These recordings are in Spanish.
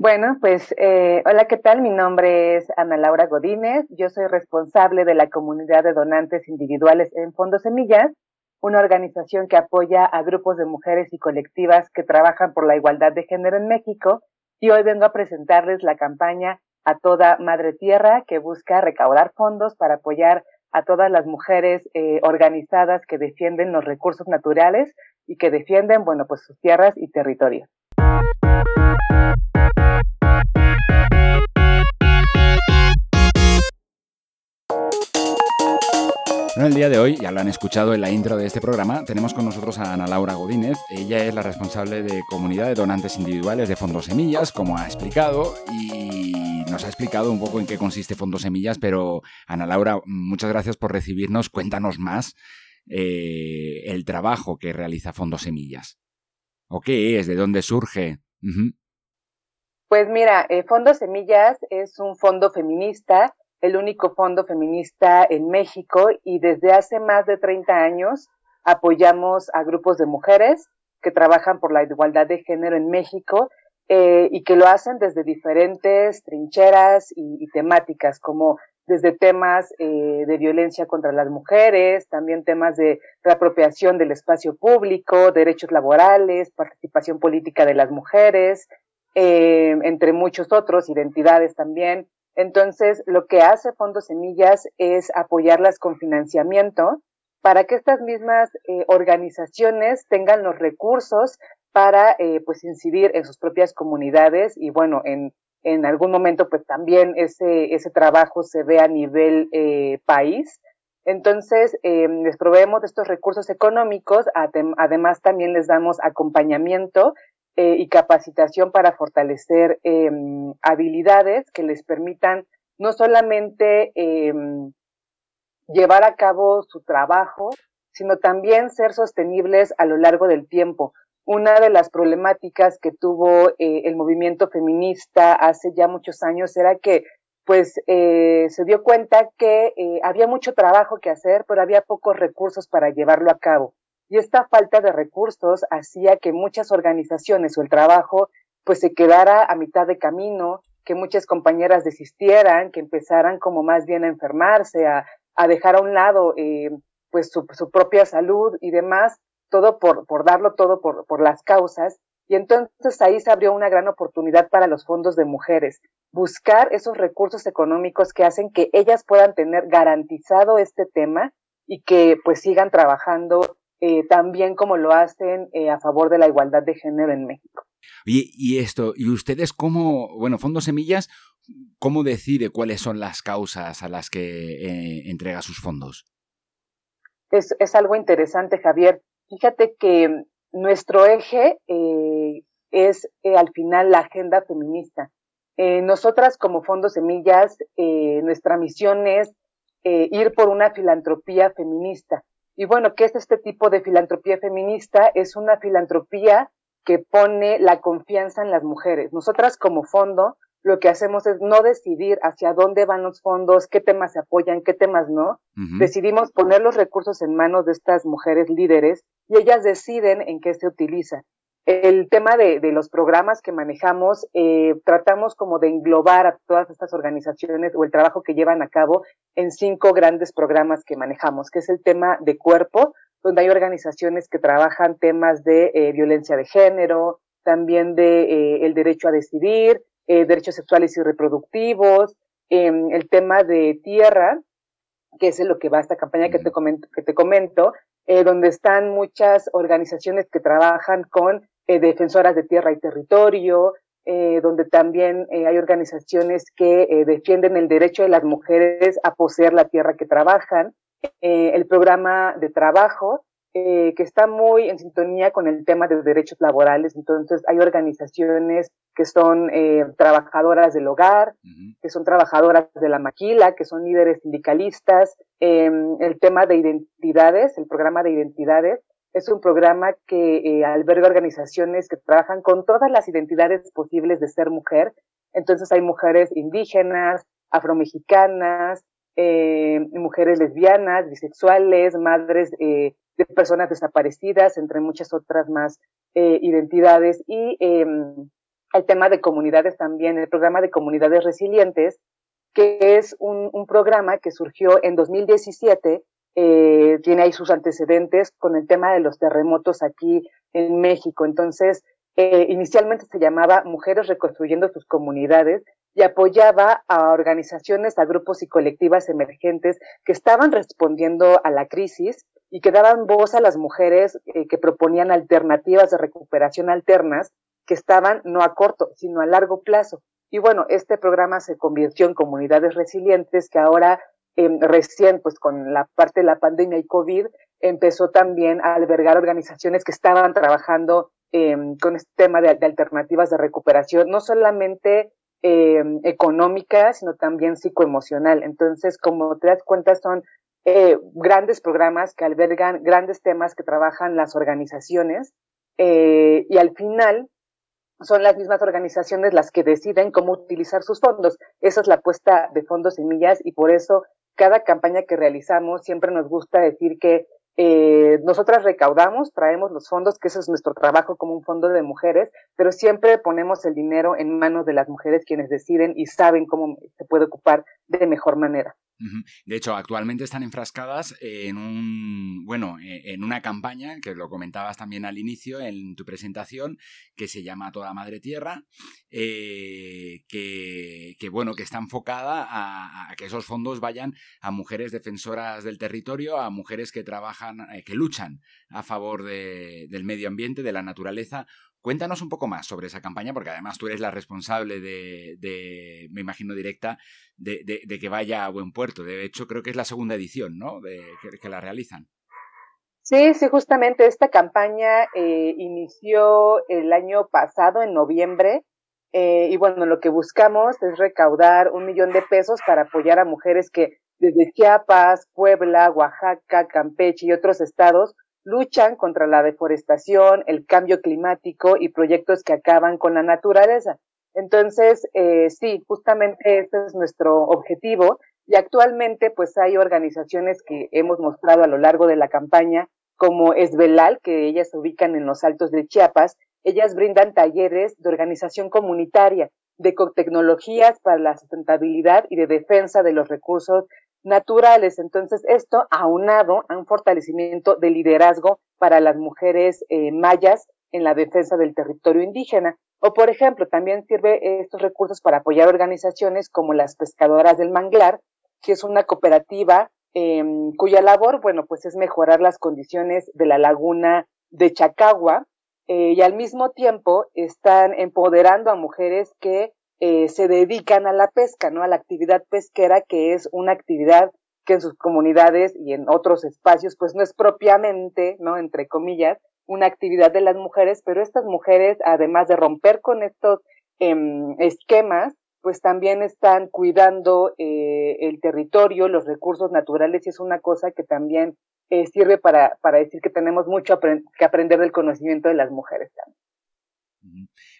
bueno, pues eh, hola, ¿qué tal? Mi nombre es Ana Laura Godínez. Yo soy responsable de la comunidad de donantes individuales en Fondo Semillas, una organización que apoya a grupos de mujeres y colectivas que trabajan por la igualdad de género en México. Y hoy vengo a presentarles la campaña A Toda Madre Tierra, que busca recaudar fondos para apoyar a todas las mujeres eh, organizadas que defienden los recursos naturales y que defienden, bueno, pues sus tierras y territorios. El día de hoy, ya lo han escuchado en la intro de este programa, tenemos con nosotros a Ana Laura Godínez. Ella es la responsable de comunidad de donantes individuales de Fondos Semillas, como ha explicado, y nos ha explicado un poco en qué consiste Fondos Semillas, pero Ana Laura, muchas gracias por recibirnos. Cuéntanos más eh, el trabajo que realiza Fondos Semillas. ¿O qué es? ¿De dónde surge? Pues mira, eh, Fondos Semillas es un fondo feminista el único fondo feminista en México y desde hace más de 30 años apoyamos a grupos de mujeres que trabajan por la igualdad de género en México eh, y que lo hacen desde diferentes trincheras y, temáticas, como desde temas eh, de violencia contra las mujeres, también temas de reapropiación del espacio público, derechos laborales, participación política de las mujeres, eh, entre muchos otros, identidades también. Entonces, lo que hace Fondo Semillas es apoyarlas con financiamiento para que estas mismas eh, organizaciones tengan los recursos para eh, pues incidir en sus propias comunidades y bueno, en, en algún momento pues también ese, ese trabajo se ve a nivel eh, país. Entonces, les proveemos de estos recursos económicos, además también les damos acompañamiento eh, y capacitación para fortalecer em, habilidades que les permitan no solamente em, llevar a cabo su trabajo, sino también ser sostenibles a lo largo del tiempo. Una de las problemáticas que tuvo eh, el movimiento feminista hace ya muchos años era que pues eh, se dio cuenta que había mucho trabajo que hacer, pero había pocos recursos para llevarlo a cabo. Y esta falta de recursos hacía que muchas organizaciones o el trabajo pues se quedara a mitad de camino, que muchas compañeras desistieran, que empezaran como más bien a enfermarse, a, dejar a un lado eh, pues su, propia salud y demás, todo por, por darlo todo por, por las causas. Y entonces ahí se abrió una gran oportunidad para los fondos de mujeres, buscar esos recursos económicos que hacen que ellas puedan tener garantizado este tema y que pues sigan trabajando eh, también como lo hacen eh, a favor de la igualdad de género en México. Y, y esto, ¿y ustedes cómo, bueno, Fondo Semillas, cómo decide cuáles son las causas a las que eh, entrega sus fondos? Es, es, algo interesante, Javier. Fíjate que nuestro eje es al final la agenda feminista. nosotras como Fondo Semillas, nuestra misión es ir por una filantropía feminista y bueno, ¿qué es este tipo de filantropía feminista? Es una filantropía que pone la confianza en las mujeres. Nosotras como fondo lo que hacemos es no decidir hacia dónde van los fondos, qué temas se apoyan, qué temas no. Decidimos poner los recursos en manos de estas mujeres líderes y ellas deciden en qué se utiliza el tema de, los programas que manejamos, eh, tratamos como de englobar a todas estas organizaciones o el trabajo que llevan a cabo en cinco grandes programas que manejamos, que es el tema de cuerpo, donde hay organizaciones que trabajan temas de eh, violencia de género, también de eh, el derecho a decidir, derechos sexuales y reproductivos, em, el tema de tierra, que es lo que va a esta campaña que te comento, que te comento donde están muchas organizaciones que trabajan con eh, defensoras de tierra y territorio, eh, donde también eh, hay organizaciones que defienden el derecho de las mujeres a poseer la tierra que trabajan, el programa de trabajo, eh, que está muy en sintonía con el tema de derechos laborales. Entonces, hay organizaciones que son eh, trabajadoras del hogar, que son trabajadoras de la maquila, que son líderes sindicalistas. Em, el tema de identidades, el programa de identidades, es un programa que eh, alberga organizaciones que trabajan con todas las identidades posibles de ser mujer. Entonces, hay mujeres indígenas, afromexicanas, eh, mujeres lesbianas, bisexuales, madres eh, de personas desaparecidas, entre muchas otras más eh, identidades. Y em, el tema de comunidades también, el programa de comunidades resilientes, que es un, un programa que surgió en 2017, eh, tiene ahí sus antecedentes con el tema de los terremotos aquí en México. Entonces, inicialmente se llamaba Mujeres Reconstruyendo sus Comunidades y apoyaba a organizaciones, a grupos y colectivas emergentes que estaban respondiendo a la crisis y que daban voz a las mujeres eh, que proponían alternativas de recuperación alternas que estaban no a corto, sino a largo plazo. Y bueno, este programa se convirtió en comunidades resilientes que ahora eh, recién, pues con la parte de la pandemia y COVID, empezó también a albergar organizaciones que estaban trabajando eh, con este tema de, alternativas de recuperación, no solamente eh, económica, sino también psicoemocional. Entonces, como te das cuenta, son eh, grandes programas que albergan grandes temas que trabajan las organizaciones eh, y al final son las mismas organizaciones las que deciden cómo utilizar sus fondos. Esa es la apuesta de fondos semillas y por eso cada campaña que realizamos siempre nos gusta decir que eh, nosotras recaudamos, traemos los fondos, que ese es nuestro trabajo como un fondo de mujeres, pero siempre ponemos el dinero en manos de las mujeres quienes deciden y saben cómo se puede ocupar de mejor manera. De hecho, actualmente están enfrascadas en un, bueno, e, en una campaña que lo comentabas también al inicio en tu presentación, que se llama Toda Madre Tierra, eh, que, que, bueno, que está enfocada a, a, que esos fondos vayan a mujeres defensoras del territorio, a mujeres que trabajan, eh, que luchan a favor de, del medio ambiente, de la naturaleza, Cuéntanos un poco más sobre esa campaña, porque además tú eres la responsable de, de me imagino, directa, de, de, de, que vaya a buen puerto. De hecho, creo que es la segunda edición, ¿no? Que, que la realizan. Sí, sí, justamente esta campaña eh, inició el año pasado, en noviembre, eh, y bueno, lo que buscamos es recaudar un millón de pesos para apoyar a mujeres que desde Chiapas, Puebla, Oaxaca, Campeche y otros estados luchan contra la deforestación, el cambio climático y proyectos que acaban con la naturaleza. Entonces, eh, sí, justamente ese es nuestro objetivo y actualmente pues hay organizaciones que hemos mostrado a lo largo de la campaña como Esbelal, que ellas se ubican en los altos de Chiapas. Ellas brindan talleres de organización comunitaria, de tecnologías para la sustentabilidad y de defensa de los recursos naturales. Entonces, esto aunado a un fortalecimiento de liderazgo para las mujeres eh, mayas en la defensa del territorio indígena. O, por ejemplo, también sirve estos recursos para apoyar organizaciones como las pescadoras del manglar, que es una cooperativa eh, cuya labor, bueno, pues es mejorar las condiciones de la laguna de Chacagua eh, y al mismo tiempo están empoderando a mujeres que eh, se dedican a la pesca, ¿no? A la actividad pesquera, que es una actividad que en sus comunidades y en otros espacios, pues no es propiamente, ¿no? Entre comillas, una actividad de las mujeres, pero estas mujeres, además de romper con estos eh, esquemas, pues también están cuidando eh, el territorio, los recursos naturales, y es una cosa que también eh, sirve para, para decir que tenemos mucho que aprender del conocimiento de las mujeres también.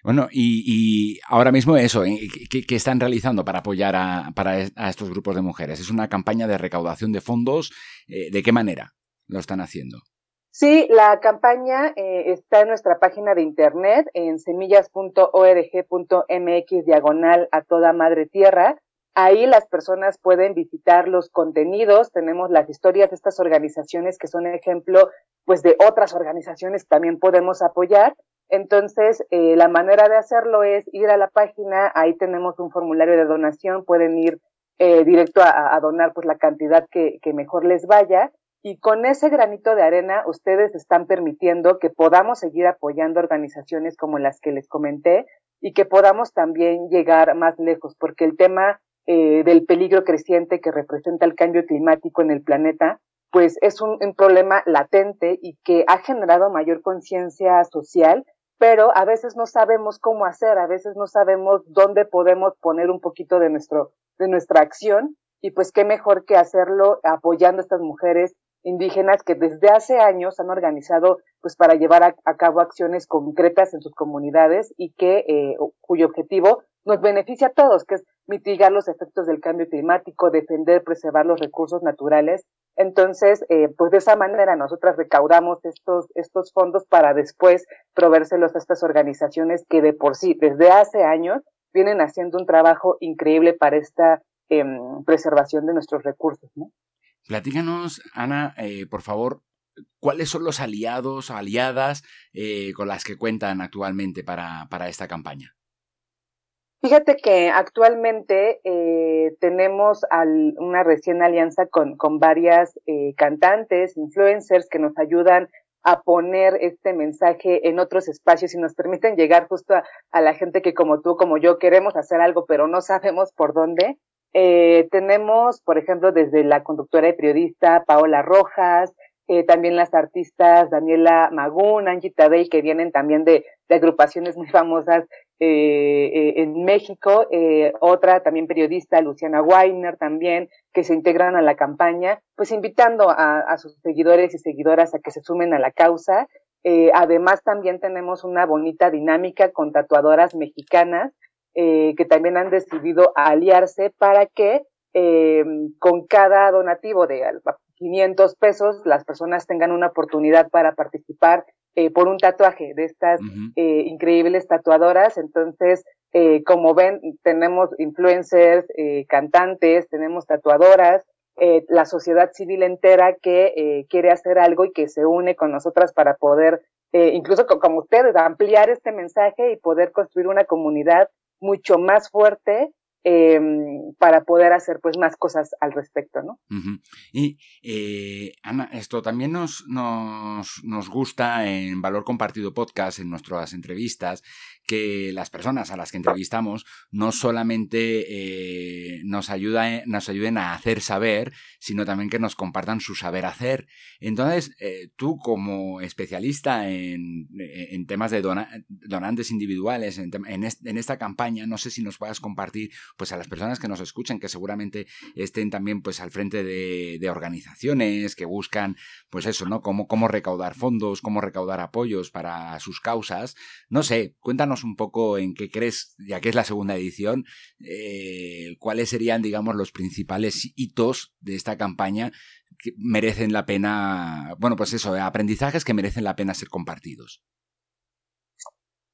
Bueno, y, ahora mismo eso, ¿eh? ¿qué, ¿qué, están realizando para apoyar a, para a, estos grupos de mujeres? ¿Es una campaña de recaudación de fondos? Eh, ¿De qué manera lo están haciendo? Sí, la campaña eh, está en nuestra página de internet en semillas.org.mx diagonal a toda madre tierra. Ahí las personas pueden visitar los contenidos, tenemos las historias de estas organizaciones que son ejemplo pues de otras organizaciones que también podemos apoyar. Entonces, eh, la manera de hacerlo es ir a la página, ahí tenemos un formulario de donación, pueden ir eh, directo a, a, donar pues la cantidad que, que mejor les vaya. Y con ese granito de arena ustedes están permitiendo que podamos seguir apoyando organizaciones como las que les comenté y que podamos también llegar más lejos, porque el tema eh, del peligro creciente que representa el cambio climático en el planeta pues es un, problema latente y que ha generado mayor conciencia social, pero a veces no sabemos cómo hacer, a veces no sabemos dónde podemos poner un poquito de nuestro, de nuestra acción, y pues qué mejor que hacerlo apoyando a estas mujeres indígenas que desde hace años han organizado pues para llevar a, cabo acciones concretas en sus comunidades y que eh, cuyo objetivo nos beneficia a todos, que es mitigar los efectos del cambio climático, defender, preservar los recursos naturales. Entonces, eh, pues de esa manera nosotras recaudamos estos, estos fondos para después proveérselos a estas organizaciones que de por sí, desde hace años, vienen haciendo un trabajo increíble para esta em, preservación de nuestros recursos. ¿no? Platícanos, Ana, eh, por favor, ¿cuáles son los aliados o aliadas eh, con las que cuentan actualmente para, para esta campaña? Fíjate que actualmente eh, tenemos una recién alianza con, con varias eh, cantantes, influencers que nos ayudan a poner este mensaje en otros espacios y nos permiten llegar justo a, la gente que como tú, como yo, queremos hacer algo, pero no sabemos por dónde. Eh, tenemos, por ejemplo, desde la conductora y periodista Paola Rojas, eh, también las artistas Daniela Magún, Angie Tadei, que vienen también de, agrupaciones muy famosas eh, eh, en México, otra también periodista, Luciana Weiner también, que se integran a la campaña, pues invitando a, sus seguidores y seguidoras a que se sumen a la causa. además también tenemos una bonita dinámica con tatuadoras mexicanas que también han decidido aliarse para que con cada donativo de 500 pesos las personas tengan una oportunidad para participar eh, por un tatuaje de estas eh, increíbles tatuadoras. Entonces, eh, como ven, tenemos influencers, cantantes, tenemos tatuadoras, la sociedad civil entera que quiere hacer algo y que se une con nosotras para poder, incluso como ustedes, ampliar este mensaje y poder construir una comunidad mucho más fuerte Em, para poder hacer pues más cosas al respecto, ¿no? Y eh, Ana, esto también nos, nos, nos gusta en Valor Compartido Podcast, en nuestras entrevistas, que las personas a las que entrevistamos no solamente eh, nos, ayuda, nos ayuden a hacer saber, sino también que nos compartan su saber hacer. Entonces, eh, tú como especialista en, en temas de donantes individuales, en, en, esta campaña, no sé si nos puedas compartir pues a las personas que nos escuchen, que seguramente estén también pues al frente de, de organizaciones que buscan pues eso, ¿no? Cómo, cómo recaudar fondos, cómo recaudar apoyos para sus causas. No sé, cuéntanos un poco en qué crees, ya que es la segunda edición, eh, cuáles serían, digamos, los principales hitos de esta campaña que merecen la pena, bueno, pues eso, aprendizajes que merecen la pena ser compartidos.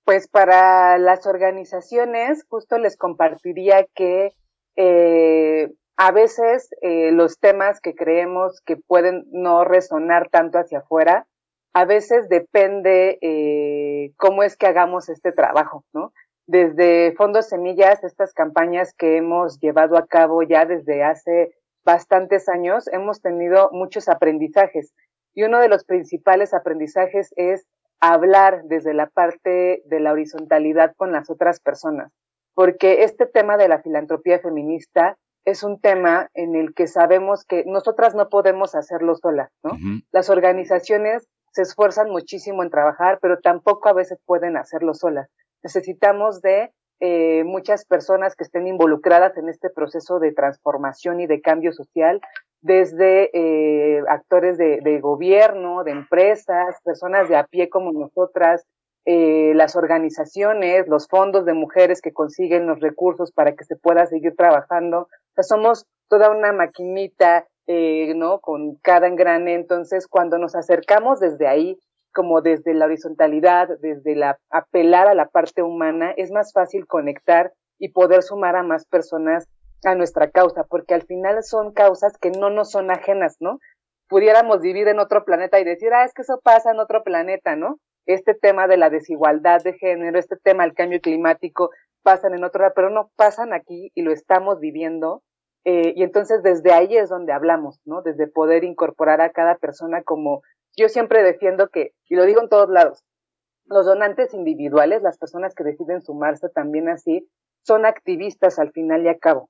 Pues para las organizaciones, justo les compartiría que eh, a veces eh, los temas que creemos que pueden no resonar tanto hacia afuera, a veces depende eh, cómo es que hagamos este trabajo, ¿no? Desde Fondos Semillas, estas campañas que hemos llevado a cabo ya desde hace bastantes años, hemos tenido muchos aprendizajes. Y uno de los principales aprendizajes es hablar desde la parte de la horizontalidad con las otras personas. Porque este tema de la filantropía feminista es un tema en el que sabemos que nosotras no podemos hacerlo solas, ¿no? Las organizaciones se esfuerzan muchísimo en trabajar, pero tampoco a veces pueden hacerlo solas. Necesitamos de eh, muchas personas que estén involucradas en este proceso de transformación y de cambio social, desde eh, actores de, gobierno, de empresas, personas de a pie como nosotras, eh, las organizaciones, los fondos de mujeres que consiguen los recursos para que se pueda seguir trabajando. O sea, somos toda una maquinita eh, ¿no? Con cada engrane. Entonces, cuando nos acercamos desde ahí, como desde la horizontalidad, desde la apelar a la parte humana, es más fácil conectar y poder sumar a más personas a nuestra causa, porque al final son causas que no nos son ajenas, ¿no? Pudiéramos vivir en otro planeta y decir, ah, es que eso pasa en otro planeta, ¿no? Este tema de la desigualdad de género, este tema del cambio climático, pasan en otro, pero no pasan aquí y lo estamos viviendo eh, y entonces desde ahí es donde hablamos, ¿no? Desde poder incorporar a cada persona como yo siempre defiendo que, y lo digo en todos lados, los donantes individuales, las personas que deciden sumarse también así, son activistas al final y a cabo.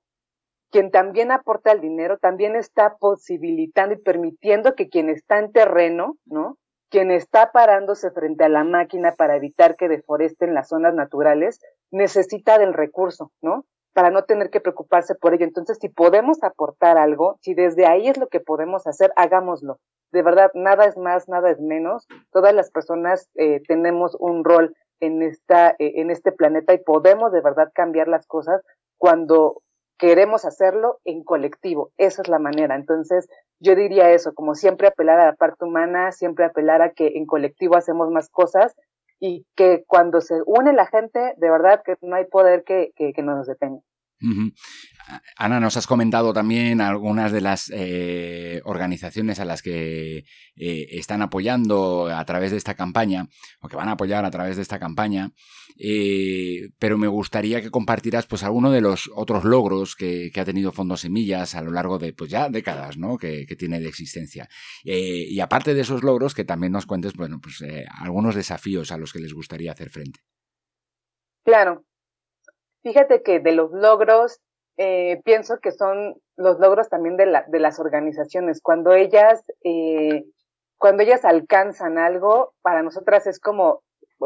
quien también aporta el dinero, también está posibilitando y permitiendo que quien está en terreno, ¿no? Quien está parándose frente a la máquina para evitar que deforesten las zonas naturales, necesita del recurso, ¿no? Para no tener que preocuparse por ello. Entonces, si podemos aportar algo, si desde ahí es lo que podemos hacer, hagámoslo. De verdad, nada es más, nada es menos. Todas las personas eh, tenemos un rol en esta, eh, en este planeta y podemos de verdad cambiar las cosas cuando queremos hacerlo en colectivo. Esa es la manera. Entonces, yo diría eso, como siempre apelar a la parte humana, siempre apelar a que en colectivo hacemos más cosas y que cuando se une la gente, de verdad que no hay poder que, que, que nos detenga. Ana, nos has comentado también algunas de las eh, organizaciones a las que eh, están apoyando a través de esta campaña, o que van a apoyar a través de esta campaña, eh, pero me gustaría que compartieras pues alguno de los otros logros que, ha tenido Fondo Semillas a lo largo de pues ya décadas ¿no? que, tiene de existencia. y aparte de esos logros, que también nos cuentes bueno, pues, algunos desafíos a los que les gustaría hacer frente. Claro, Fíjate que de los logros, eh, pienso que son los logros también de, la, de las organizaciones. Cuando ellas, eh, cuando ellas alcanzan algo, para nosotras es como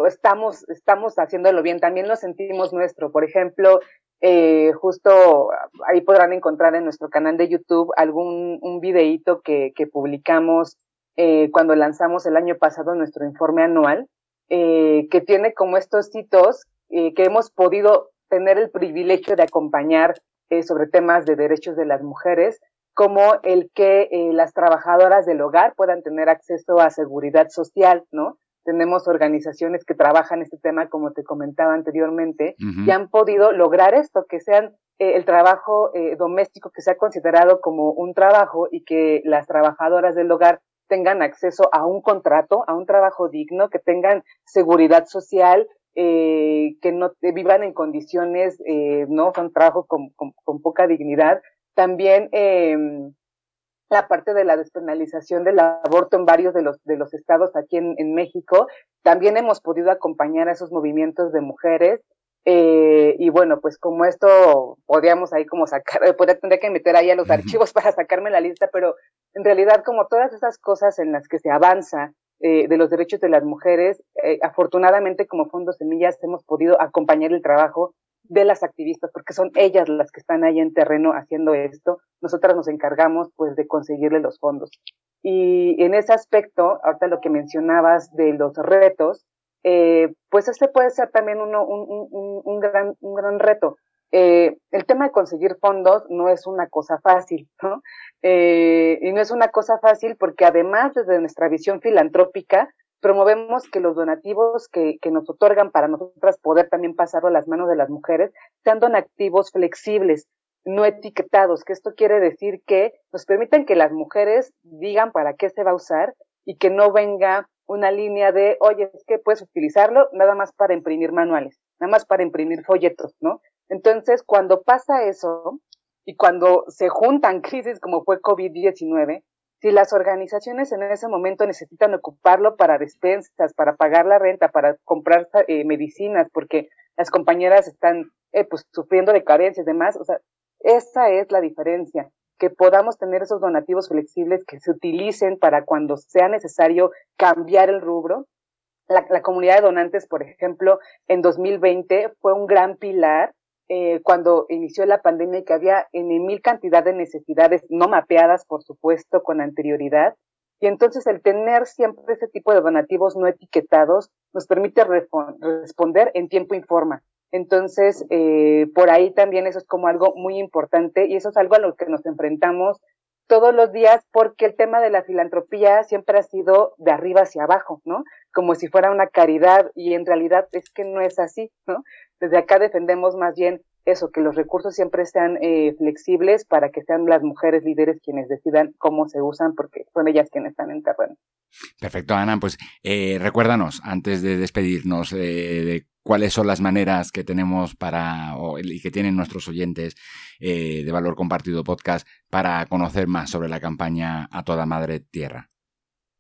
estamos, estamos haciéndolo bien. También lo sentimos nuestro. Por ejemplo, eh, justo ahí podrán encontrar en nuestro canal de YouTube algún un videíto que, que publicamos eh, cuando lanzamos el año pasado nuestro informe anual, eh, que tiene como estos hitos eh, que hemos podido tener el privilegio de acompañar eh, sobre temas de derechos de las mujeres, como el que eh, las trabajadoras del hogar puedan tener acceso a seguridad social, ¿no? Tenemos organizaciones que trabajan este tema, como te comentaba anteriormente, y han podido lograr esto, que sean eh, el trabajo doméstico que sea considerado como un trabajo y que las trabajadoras del hogar tengan acceso a un contrato, a un trabajo digno, que tengan seguridad social, eh, que no vivan en condiciones, eh, no, son trabajo con, con, poca dignidad. También eh, la parte de la despenalización del aborto en varios de los, de los estados aquí en, en México. También hemos podido acompañar a esos movimientos de mujeres. Eh, y bueno, pues como esto podríamos ahí como sacar, podría tendría que meter ahí a los archivos para sacarme la lista, pero en realidad como todas esas cosas en las que se avanza eh, de los derechos de las mujeres. Eh, afortunadamente, como Fondo Semillas, hemos podido acompañar el trabajo de las activistas, porque son ellas las que están ahí en terreno haciendo esto. Nosotras nos encargamos, pues, de conseguirle los fondos. Y en ese aspecto, ahorita lo que mencionabas de los retos, eh, pues este puede ser también uno, un, un, un, gran, un gran reto. Eh, el tema de conseguir fondos no es una cosa fácil, ¿no? Eh, y no es una cosa fácil porque además desde nuestra visión filantrópica promovemos que los donativos que, que nos otorgan para nosotras poder también pasarlo a las manos de las mujeres sean donativos flexibles, no etiquetados, que esto quiere decir que nos permiten que las mujeres digan para qué se va a usar y que no venga una línea de, oye, es que puedes utilizarlo nada más para imprimir manuales, nada más para imprimir folletos, ¿no? Entonces, cuando pasa eso y cuando se juntan crisis como fue COVID-19, si las organizaciones en ese momento necesitan ocuparlo para despensas, para pagar la renta, para comprar eh, medicinas, porque las compañeras están eh, pues sufriendo de carencias y demás, o sea, esa es la diferencia, que podamos tener esos donativos flexibles que se utilicen para cuando sea necesario cambiar el rubro. La, la comunidad de donantes, por ejemplo, en 2020 fue un gran pilar eh, cuando inició la pandemia y que había en mil cantidad de necesidades no mapeadas, por supuesto, con anterioridad. Y entonces el tener siempre ese tipo de donativos no etiquetados nos permite responder en tiempo y forma. Entonces, eh, por ahí también eso es como algo muy importante y eso es algo a lo que nos enfrentamos todos los días porque el tema de la filantropía siempre ha sido de arriba hacia abajo, ¿no? Como si fuera una caridad y en realidad es que no es así, ¿no? Desde acá defendemos más bien eso, que los recursos siempre sean eh, flexibles para que sean las mujeres líderes quienes decidan cómo se usan, porque son ellas quienes están en terreno. Perfecto, Ana. Pues eh, recuérdanos, antes de despedirnos, eh, de cuáles son las maneras que tenemos para, y que tienen nuestros oyentes de Valor Compartido Podcast para conocer más sobre la campaña A Toda Madre Tierra.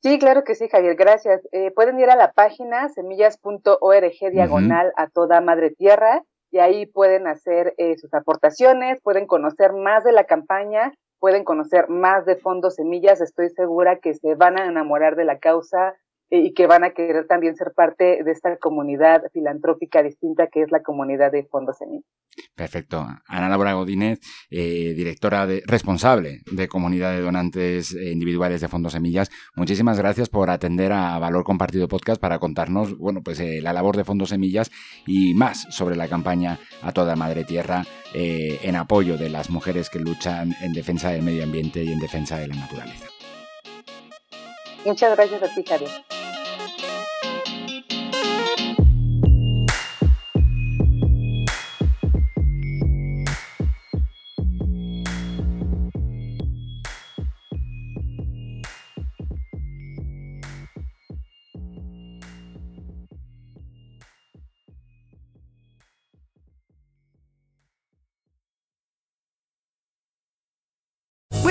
Sí, claro que sí, Javier, gracias. Eh, pueden ir a la página semillas.org diagonal a toda madre tierra y ahí pueden hacer eh, sus aportaciones, pueden conocer más de la campaña, pueden conocer más de Fondos Semillas. Estoy segura que se van a enamorar de la causa eh, y que van a querer también ser parte de esta comunidad filantrópica distinta que es la comunidad de Fondos Semillas. Perfecto. Ana Laura Godínez, eh, directora de, responsable de comunidad de donantes individuales de Fondos Semillas, muchísimas gracias por atender a Valor Compartido Podcast para contarnos, bueno, pues eh, la labor de Fondos Semillas y más sobre la campaña a toda madre tierra en apoyo de las mujeres que luchan en defensa del medio ambiente y en defensa de la naturaleza. Muchas gracias a ti.